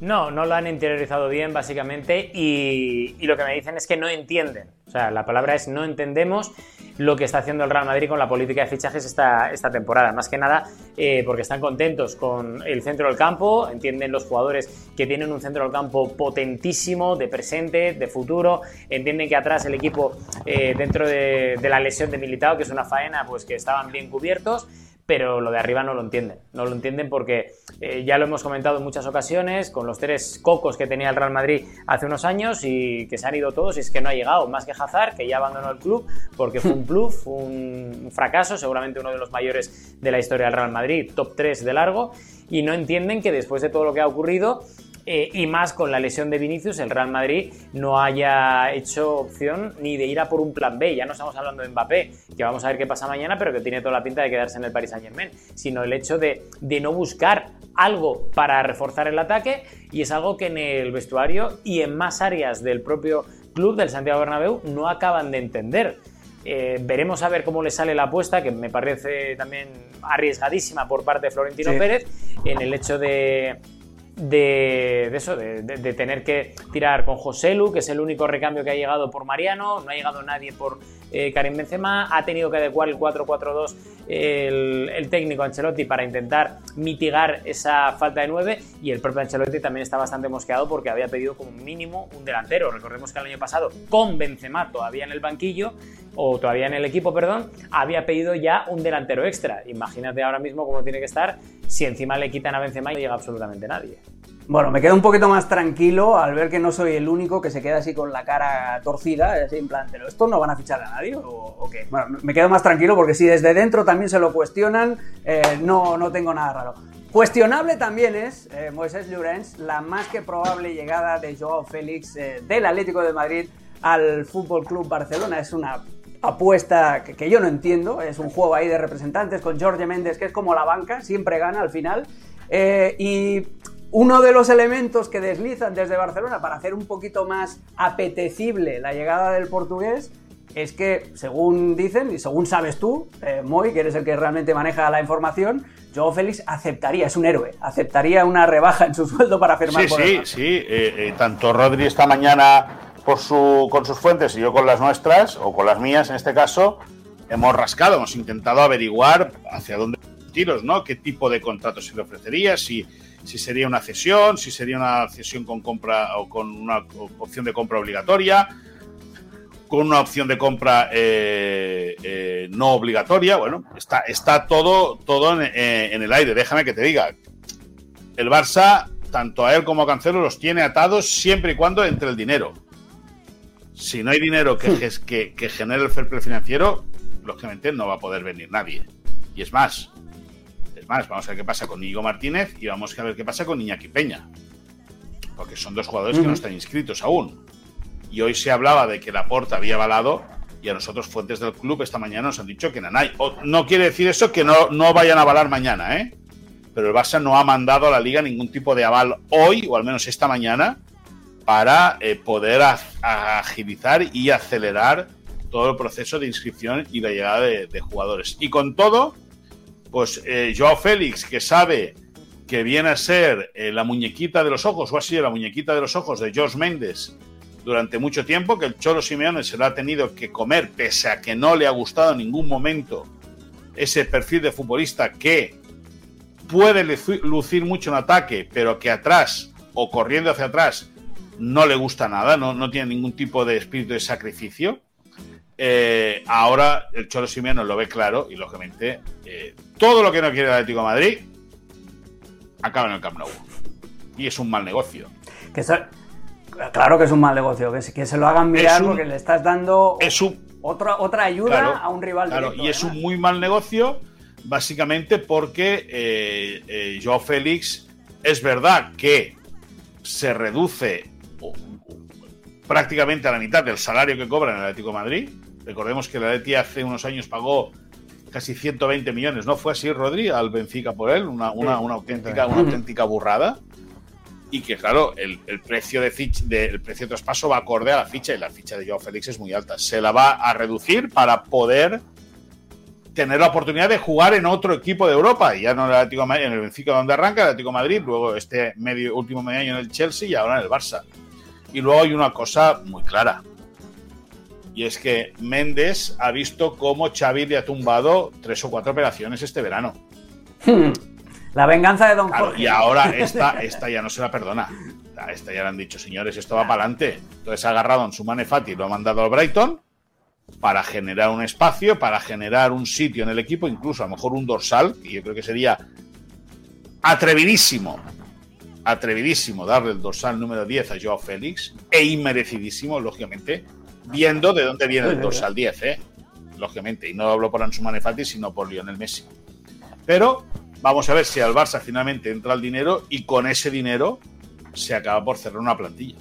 No, no lo han interiorizado bien, básicamente, y, lo que me dicen es que no entienden. O sea, la palabra es no entendemos lo que está haciendo el Real Madrid con la política de fichajes esta, esta temporada. Más que nada eh, porque están contentos con el centro del campo, entienden los jugadores que tienen un centro del campo potentísimo, de presente, de futuro, entienden que atrás el equipo, eh, dentro de, de la lesión de Militao, que es una faena, pues que estaban bien cubiertos pero lo de arriba no lo entienden. No lo entienden porque eh, ya lo hemos comentado en muchas ocasiones, con los tres cocos que tenía el Real Madrid hace unos años y que se han ido todos y es que no ha llegado, más que Hazard, que ya abandonó el club porque fue un <laughs> plus, fue un fracaso, seguramente uno de los mayores de la historia del Real Madrid, top 3 de largo, y no entienden que después de todo lo que ha ocurrido, eh, y más con la lesión de Vinicius, el Real Madrid no haya hecho opción ni de ir a por un plan B. Ya no estamos hablando de Mbappé, que vamos a ver qué pasa mañana, pero que tiene toda la pinta de quedarse en el Paris Saint Germain, sino el hecho de, de no buscar algo para reforzar el ataque y es algo que en el vestuario y en más áreas del propio club del Santiago Bernabéu no acaban de entender. Eh, veremos a ver cómo le sale la apuesta, que me parece también arriesgadísima por parte de Florentino Pérez, en el hecho de, de, eso, de, tener que tirar con José Lu, que es el único recambio que ha llegado por Mariano, no ha llegado nadie por eh, Karim Benzema, ha tenido que adecuar el 4-4-2 el, técnico Ancelotti para intentar mitigar esa falta de 9 y el propio Ancelotti también está bastante mosqueado porque había pedido como mínimo un delantero. Recordemos que el año pasado con Benzema todavía en el banquillo o todavía en el equipo, perdón, había pedido ya un delantero extra. Imagínate ahora mismo cómo tiene que estar si encima le quitan a Benzema y no llega absolutamente nadie. Bueno, me quedo un poquito más tranquilo al ver que no soy el único que se queda así con la cara torcida, así en plan, ¿pero esto no van a fichar a nadie o, qué? Bueno, me quedo más tranquilo porque si desde dentro también se lo cuestionan, eh, no, no tengo nada raro. Cuestionable también es, eh, Moisés Llorens, la más que probable llegada de Joao Félix eh, del Atlético de Madrid al Fútbol Club Barcelona. Es una apuesta que, yo no entiendo, es un juego ahí de representantes con Jorge Méndez, que es como la banca, siempre gana al final. y uno de los elementos que deslizan desde Barcelona para hacer un poquito más apetecible la llegada del portugués es que, según dicen y según sabes tú, eh, Moy, que eres el que realmente maneja la información, Joe Félix aceptaría, es un héroe, aceptaría una rebaja en su sueldo para firmar sí, Sí, sí, eh, eh, tanto Rodri esta mañana por su, con sus fuentes y yo con las nuestras, o con las mías en este caso, hemos rascado, hemos intentado averiguar hacia dónde tiros, ¿no? ¿Qué tipo de contrato se le ofrecería? Si si sería una cesión, si sería una cesión con compra o con una opción de compra obligatoria, con una opción de compra eh, eh, no obligatoria. Bueno, está, está todo, todo eh, en, el aire. Déjame que te diga. El Barça, tanto a él como a Cancelo, los tiene atados siempre y cuando entre el dinero. Si no hay dinero que, que, que genere el fair play financiero, lógicamente no va a poder venir nadie. Y es más, más, vamos a ver qué pasa con Nico Martínez y vamos a ver qué pasa con Iñaki Peña. Porque son dos jugadores que no están inscritos aún. Y hoy se hablaba de que la Porta había avalado y a nosotros fuentes del club esta mañana nos han dicho que Nanay. no quiere decir eso que no, no vayan a avalar mañana, ¿eh? Pero el Barça no ha mandado a la liga ningún tipo de aval hoy, o al menos esta mañana, para eh, poder agilizar y acelerar todo el proceso de inscripción y la llegada de jugadores. Y con todo, pues eh, Joao Félix, que sabe que viene a ser eh, la muñequita de los ojos, o sido la muñequita de los ojos de George Méndez durante mucho tiempo, que el Cholo Simeone se lo ha tenido que comer, pese a que no le ha gustado en ningún momento ese perfil de futbolista que puede lucir mucho en ataque, pero que atrás o corriendo hacia atrás no le gusta nada, no, no tiene ningún tipo de espíritu de sacrificio. Eh, ahora el Cholo Simeone lo ve claro y lógicamente eh, todo lo que no quiere el Atlético de Madrid acaba en el Camp Nou. Y es un mal negocio. claro que es un mal negocio, que, que se lo hagan mirar porque le estás dando otra, otra ayuda a un rival. Claro, y es un muy mal negocio, básicamente porque eh, Joao Félix es verdad que se reduce prácticamente a la mitad del salario que cobra en el Atlético de Madrid, Recordemos que la Leti hace unos años pagó casi 120 millones, ¿no? Fue así, Rodri, al Benfica por él, una, auténtica, una auténtica burrada. Y que, claro, el, precio de, precio de traspaso va acorde a la ficha y la ficha de Joao Félix es muy alta. Se la va a reducir para poder tener la oportunidad de jugar en otro equipo de Europa, y ya no en el Atlético Madrid, en el Benfica donde arranca, el Atlético Madrid, luego este medio, último medio año en el Chelsea y ahora en el Barça. Y luego hay una cosa muy clara, y es que Méndez ha visto cómo Xavi le ha tumbado tres o cuatro operaciones este verano. La venganza de Don Jorge. Y ahora <laughs> esta, esta ya no se la perdona. Esta ya le han dicho, señores, esto va para adelante. Entonces ha agarrado en su Manefati y lo ha mandado al Brighton para generar un espacio, para generar un sitio en el equipo, incluso a lo mejor un dorsal, y yo creo que sería atrevidísimo, atrevidísimo darle el dorsal número 10 a Joao Félix, e inmerecidísimo, lógicamente, viendo de dónde viene el dorsal 10, ¿eh? lógicamente, y no hablo por Ansu Manefati, sino por Lionel Messi. Pero vamos a ver si al Barça finalmente entra el dinero y con ese dinero se acaba por cerrar una plantilla.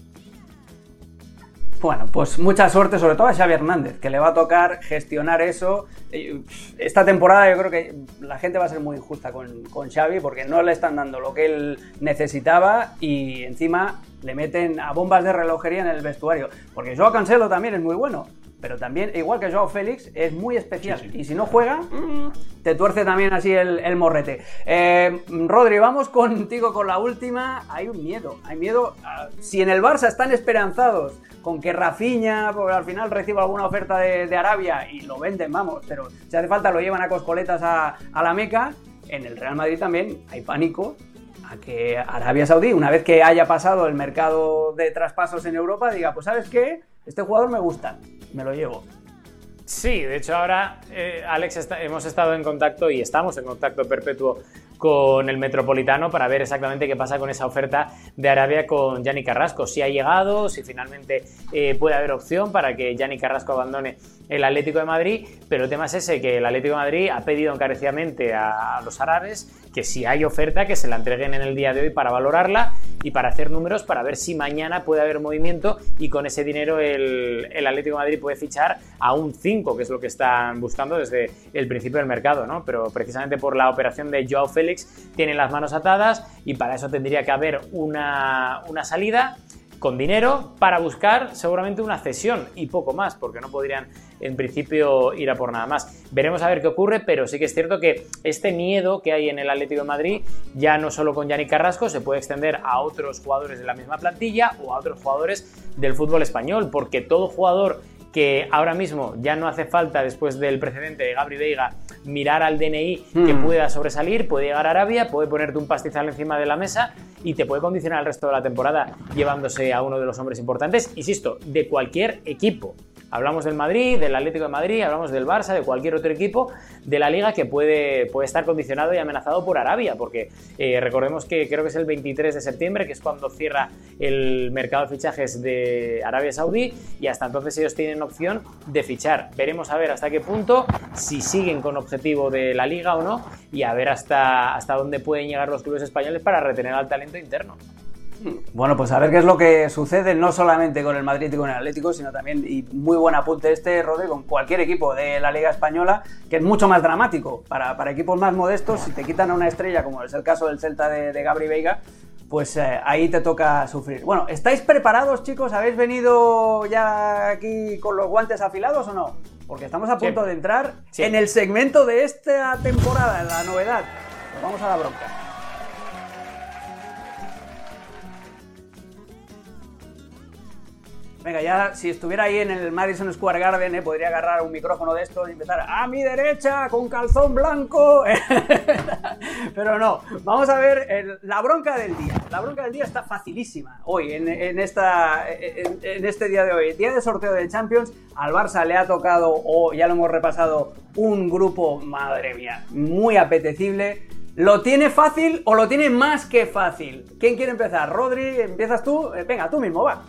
Bueno, pues mucha suerte, sobre todo a Xavi Hernández, que le va a tocar gestionar eso. Eh, esta temporada yo creo que la gente va a ser muy injusta con, con Xavi porque no le están dando lo que él necesitaba y encima le meten a bombas de relojería en el vestuario. Porque Joao Cancelo también es muy bueno, pero también, igual que Joao Félix, es muy especial. Y si no juega, te tuerce también así el, morrete. Eh, Rodri, vamos contigo con la última. Hay un miedo, hay miedo. si en el Barça están esperanzados con que Rafinha pues, al final reciba alguna oferta de, Arabia y lo venden, vamos, pero si hace falta lo llevan a coscoletas a, a la Meca, en el Real Madrid también hay pánico a que Arabia Saudí, una vez que haya pasado el mercado de traspasos en Europa, diga, pues sabes qué, este jugador me gusta, me lo llevo. Sí, de hecho ahora, eh, Alex, hemos estado en contacto y estamos en contacto perpetuo con el Metropolitano para ver exactamente qué pasa con esa oferta de Arabia con Yanni Carrasco. Si ha llegado, si finalmente eh, puede haber opción para que Yanni Carrasco abandone el Atlético de Madrid, pero el tema es ese, que el Atlético de Madrid ha pedido encarecidamente a los árabes que si hay oferta, que se la entreguen en el día de hoy para valorarla y para hacer números para ver si mañana puede haber movimiento y con ese dinero el, el Atlético de Madrid puede fichar a un 5, que es lo que están buscando desde el principio del mercado, ¿no? Pero precisamente por la operación de Joao Félix tienen las manos atadas y para eso tendría que haber una, una salida con dinero para buscar seguramente una cesión y poco más, porque no podrían en principio ir a por nada más. Veremos a ver qué ocurre, pero sí que es cierto que este miedo que hay en el Atlético de Madrid, ya no solo con Yannick Carrasco, se puede extender a otros jugadores de la misma plantilla o a otros jugadores del fútbol español, porque todo jugador que ahora mismo ya no hace falta, después del precedente de Gabri Veiga, mirar al DNI que hmm. pueda sobresalir, puede llegar a Arabia, puede ponerte un pastizal encima de la mesa y te puede condicionar el resto de la temporada llevándose a uno de los hombres importantes, insisto, de cualquier equipo. Hablamos del Madrid, del Atlético de Madrid, hablamos del Barça, de cualquier otro equipo de la liga que puede, puede estar condicionado y amenazado por Arabia, porque eh, recordemos que creo que es el 23 de septiembre, que es cuando cierra el mercado de fichajes de Arabia Saudí, y hasta entonces ellos tienen opción de fichar. Veremos a ver hasta qué punto, si siguen con objetivo de la liga o no, y a ver hasta, hasta dónde pueden llegar los clubes españoles para retener al talento interno. Bueno, pues a ver qué es lo que sucede, no solamente con el Madrid y con el Atlético, sino también, y muy buen apunte este, Rodri, con cualquier equipo de la Liga Española, que es mucho más dramático. Para, equipos más modestos, si te quitan a una estrella, como es el caso del Celta de, de Gabri Veiga, pues eh, ahí te toca sufrir. Bueno, ¿estáis preparados, chicos? ¿Habéis venido ya aquí con los guantes afilados o no? Porque estamos a punto de entrar en el segmento de esta temporada, la novedad. Pues vamos a la bronca. Venga, ya si estuviera ahí en el Madison Square Garden, eh, podría agarrar un micrófono de estos y empezar a mi derecha con calzón blanco. <laughs> Pero no, vamos a ver la bronca del día. La bronca del día está facilísima hoy, en, esta, en, este día de hoy. Día de sorteo de Champions, al Barça le ha tocado, o ya lo hemos repasado, un grupo, madre mía, muy apetecible. ¿Lo tiene fácil o lo tiene más que fácil? ¿Quién quiere empezar? Rodri, ¿empiezas tú? Eh, venga, tú mismo, va.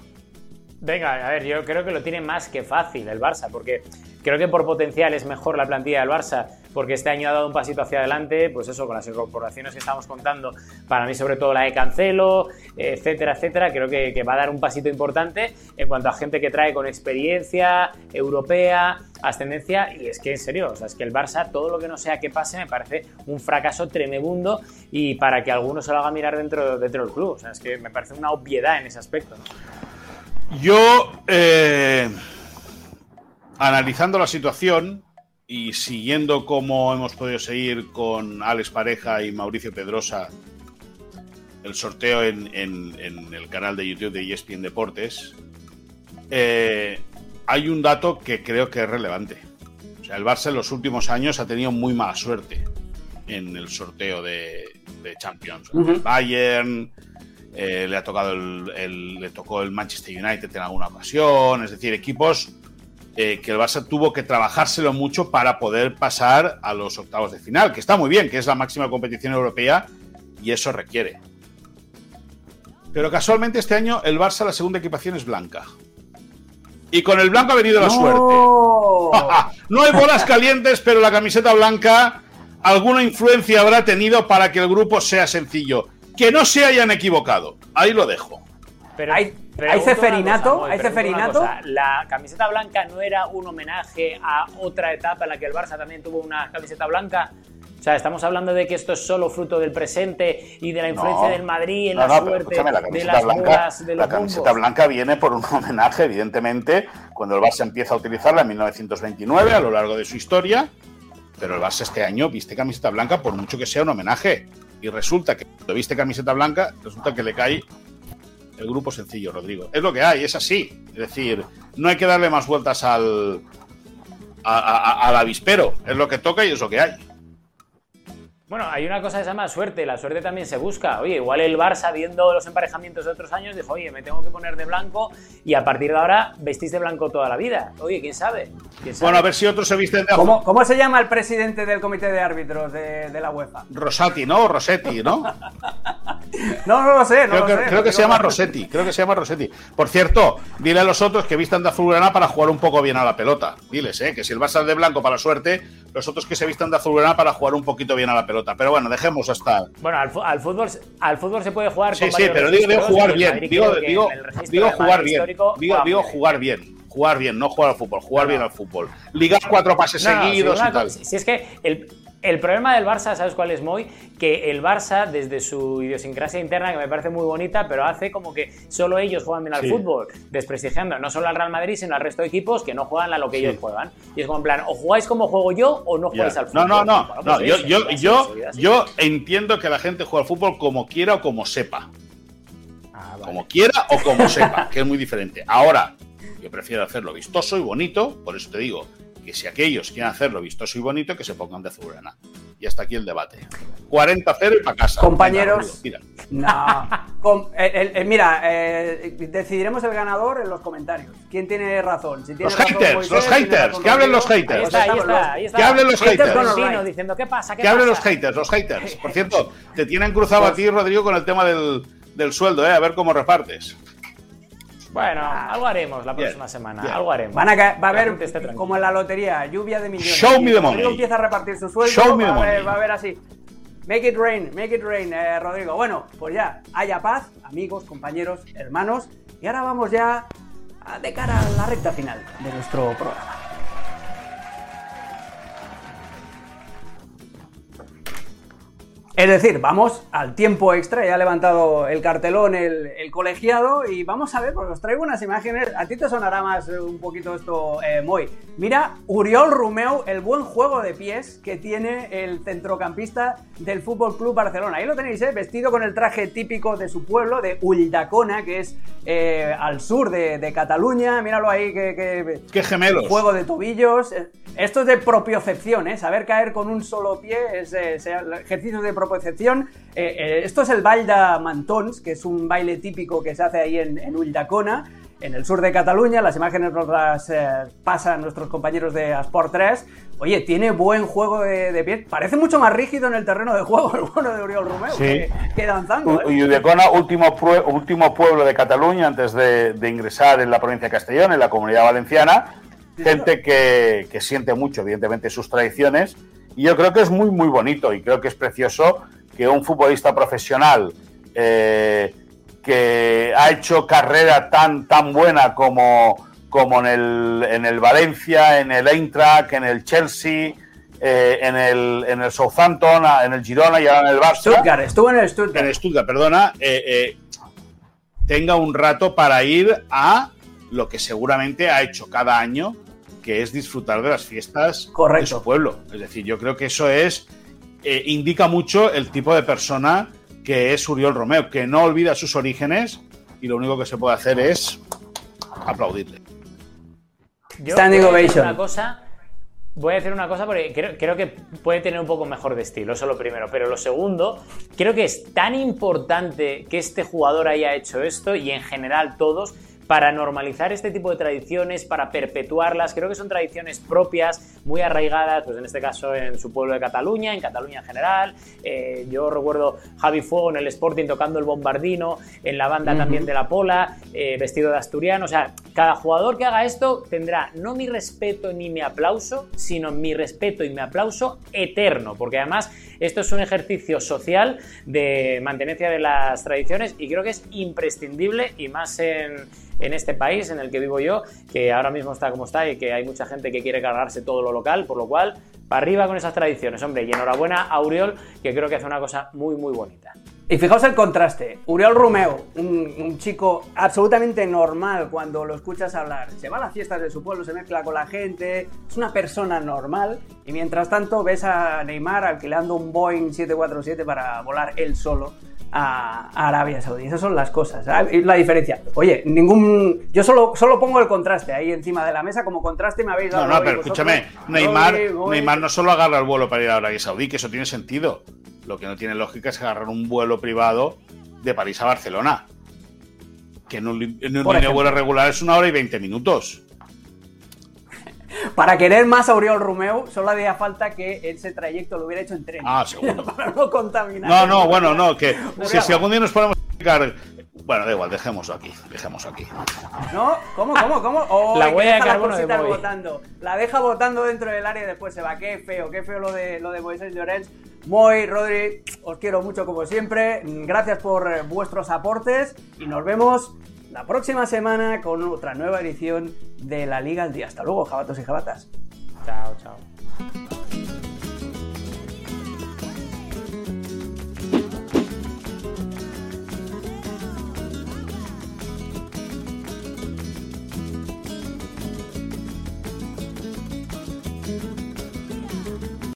Venga, a ver, yo creo que lo tiene más que fácil el Barça, porque creo que por potencial es mejor la plantilla del Barça, porque este año ha dado un pasito hacia adelante, pues eso, con las incorporaciones que estamos contando, para mí sobre todo la de Cancelo, etcétera, etcétera, creo que, va a dar un pasito importante en cuanto a gente que trae con experiencia europea, ascendencia, y es que en serio, o sea, es que el Barça, todo lo que no sea que pase, me parece un fracaso tremebundo y para que alguno se lo haga mirar dentro, dentro del club, o sea, es que me parece una obviedad en ese aspecto. Yo, eh, analizando la situación, y siguiendo como hemos podido seguir con Alex Pareja y Mauricio Pedrosa el sorteo en, el canal de YouTube de ESPN Deportes, eh, hay un dato que creo que es relevante. O sea, el Barça en los últimos años ha tenido muy mala suerte en el sorteo de, Champions. Bayern, eh, le ha tocado el, le tocó el Manchester United en alguna ocasión, es decir, equipos eh, que el Barça tuvo que trabajárselo mucho para poder pasar a los octavos de final, que está muy bien, que es la máxima competición europea y eso requiere. Pero casualmente este año el Barça la segunda equipación es blanca. Y con el blanco ha venido la suerte. <laughs> no hay bolas calientes, pero la camiseta blanca alguna influencia habrá tenido para que el grupo sea sencillo. Que no se hayan equivocado. Ahí lo dejo. Pero hay, ¿hay ceferinato, hay ceferinato. La camiseta blanca no era un homenaje a otra etapa en la que el Barça también tuvo una camiseta blanca. O sea, estamos hablando de que esto es solo fruto del presente y de la influencia del Madrid en la suerte de las blanca, de La camiseta blanca viene por un <laughs> homenaje, evidentemente, cuando el Barça empieza a utilizarla en 1929 a lo largo de su historia. Pero el Barça este año viste camiseta blanca por mucho que sea un homenaje. Y resulta que cuando viste camiseta blanca, resulta que le cae el grupo sencillo, Rodrigo. Es lo que hay, es así. Es decir, no hay que darle más vueltas al, al avispero. Es lo que toca y es lo que hay. Bueno, hay una cosa que se llama suerte, la suerte también se busca. Oye, igual el Barça viendo los emparejamientos de otros años dijo, oye, me tengo que poner de blanco y a partir de ahora vestís de blanco toda la vida. Oye, ¿quién sabe? Bueno, a ver si otros se visten de ¿Cómo, ¿Cómo se llama el presidente del comité de árbitros de, la UEFA? Rosati, ¿no? Rosetti, ¿no? <laughs> <laughs> no, no lo sé, no creo, que, creo que se llama Rosetti, creo que se llama Rosetti. Por cierto, dile a los otros que vistan de azulgrana para jugar un poco bien a la pelota. Diles, ¿eh? Que si el Barça es de blanco para la suerte, los otros que se vistan de azulgrana para jugar un poquito bien a la pelota. Pero bueno, dejemos hasta. Bueno, al, fútbol, al fútbol se puede jugar. Sí, sí, pero digo, jugar bien. Digo, digo, digo jugar bien. Digo, digo jugar bien. Jugar bien, no jugar al fútbol, jugar bien al fútbol. Ligar cuatro pases seguidos y tal. Si es que el, el problema del Barça, ¿sabes cuál es, Moy? Que el Barça, desde su idiosincrasia interna, que me parece muy bonita, pero hace como que solo ellos juegan bien al fútbol, desprestigiando no solo al Real Madrid, sino al resto de equipos que no juegan a lo que ellos juegan. Y es como en plan, o jugáis como juego yo o no jugáis al fútbol. No, no, no. no pues yo, yo, yo, entiendo que la gente juega al fútbol como quiera o como sepa. Ah, como quiera o como sepa, que es muy diferente. Ahora, yo prefiero hacerlo vistoso y bonito, por eso te digo, que si aquellos quieren hacerlo vistoso y bonito, que se pongan de azulgrana. Y hasta aquí el debate. 40-0 y para casa. Compañeros. no. mira, eh, decidiremos el ganador en los comentarios. ¿Quién tiene razón? los haters, los haters. Que hablen los haters. Que hablen los haters. diciendo, ¿qué pasa? que hablen los haters, los haters. Por cierto, te tienen cruzado a ti, Rodrigo, con el tema del, del sueldo, ¿eh? A ver cómo repartes. Bueno, ah. algo haremos la próxima semana. Algo haremos. Van a va a haber, como en la lotería, lluvia de millones. Show me the money. Rodrigo empieza a repartir su sueldo. Show me the money. Va a haber así. Make it rain, make it rain, eh, Rodrigo. Bueno, pues ya, haya paz, amigos, compañeros, hermanos. Y ahora vamos ya de cara a la recta final de nuestro programa. Es decir, vamos al tiempo extra, ya ha levantado el cartelón el, colegiado y vamos a ver, porque os traigo unas imágenes, a ti te sonará más eh, un poquito esto, eh, Moy. Mira, Uriol Romeu, el buen juego de pies que tiene el centrocampista del Fútbol Club Barcelona. Ahí lo tenéis, ¿eh? vestido con el traje típico de su pueblo, de Uldacona, que es eh, al sur de, Cataluña. Míralo ahí, que, ¡Qué gemelos! Juego de tobillos. Esto es de propiocepción, ¿eh? Saber caer con un solo pie es ejercicios de propiocepción. Esto es el Valda Mantons, que es un baile típico que se hace ahí en, en Uldacona en el sur de Cataluña. Las imágenes nos las eh, pasan nuestros compañeros de Sport 3. Oye, tiene buen juego de, pie. Parece mucho más rígido en el terreno de juego <laughs> el bueno de Oriol Romeo que, danzando. ¿eh? Udecona, último, último pueblo de Cataluña antes de, ingresar en la provincia de Castellón, en la comunidad valenciana. Gente que, siente mucho, evidentemente, sus tradiciones. Y yo creo que es muy, muy bonito y creo que es precioso que un futbolista profesional eh, que ha hecho carrera tan, tan buena como, como en, el, en el Valencia, en el Eintracht, en el Chelsea, eh, en, el, en el Southampton, en el Girona y ahora en el Barça. Stuttgart, estuvo en el Stuttgart. En el Stuttgart, perdona. Eh, eh, tenga un rato para ir a lo que seguramente ha hecho cada año, que es disfrutar de las fiestas Correcto. de su pueblo. Es decir, yo creo que eso es eh, indica mucho el tipo de persona que es Uriol Romeo, que no olvida sus orígenes y lo único que se puede hacer es aplaudirle. Yo Standing voy a. Una cosa, voy a decir una cosa porque creo, creo que puede tener un poco mejor de estilo, eso lo primero. Pero lo segundo, creo que es tan importante que este jugador haya hecho esto y en general todos para normalizar este tipo de tradiciones, para perpetuarlas. Creo que son tradiciones propias, muy arraigadas, pues en este caso en su pueblo de Cataluña, en Cataluña en general. Eh, yo recuerdo Javi Fuego en el Sporting tocando el bombardino, en la banda también de la Pola, eh, vestido de asturiano. O sea, cada jugador que haga esto tendrá no mi respeto ni mi aplauso, sino mi respeto y mi aplauso eterno, porque además esto es un ejercicio social de mantenencia de las tradiciones y creo que es imprescindible y más en, en este país en el que vivo yo, que ahora mismo está como está y que hay mucha gente que quiere cargarse todo lo local, por lo cual, para arriba con esas tradiciones, hombre, y enhorabuena a Uriol, que creo que hace una cosa muy, muy bonita. Y fijaos el contraste. Uriol Romeo, un, un chico absolutamente normal cuando lo escuchas hablar. Se va a las fiestas de su pueblo, se mezcla con la gente, es una persona normal. Y mientras tanto ves a Neymar alquilando un Boeing 747 para volar él solo a, a Arabia Saudí. Esas son las cosas, la diferencia. Oye, ningún. Yo solo, solo pongo el contraste ahí encima de la mesa como contraste me habéis dado. No, no, pero vosotros. escúchame, Neymar. Neymar no solo agarra el vuelo para ir a Arabia Saudí, que eso tiene sentido. Lo que no tiene lógica es agarrar un vuelo privado de París a Barcelona. Que en un, en un vuelo regular es una hora y 20 minutos. Para querer más a Uriol Romeo, solo hacía falta que ese trayecto lo hubiera hecho en tren. Ah, seguro. <laughs> para no contaminar. No, no, bueno, no, que si, algún día nos podemos explicar. Bueno, da igual, dejémoslo aquí, dejémoslo aquí. ¿No? ¿Cómo, cómo, cómo? Oh, La huella de carbono de Moy. votando. La deja votando dentro del área y después se va. Qué feo, qué feo lo de, lo de Moisés Llorens. Moy, Rodri, os quiero mucho como siempre. Gracias por vuestros aportes y nos vemos la próxima semana con otra nueva edición de la Liga al Día. Hasta luego, jabatos y jabatas. Chao, chao.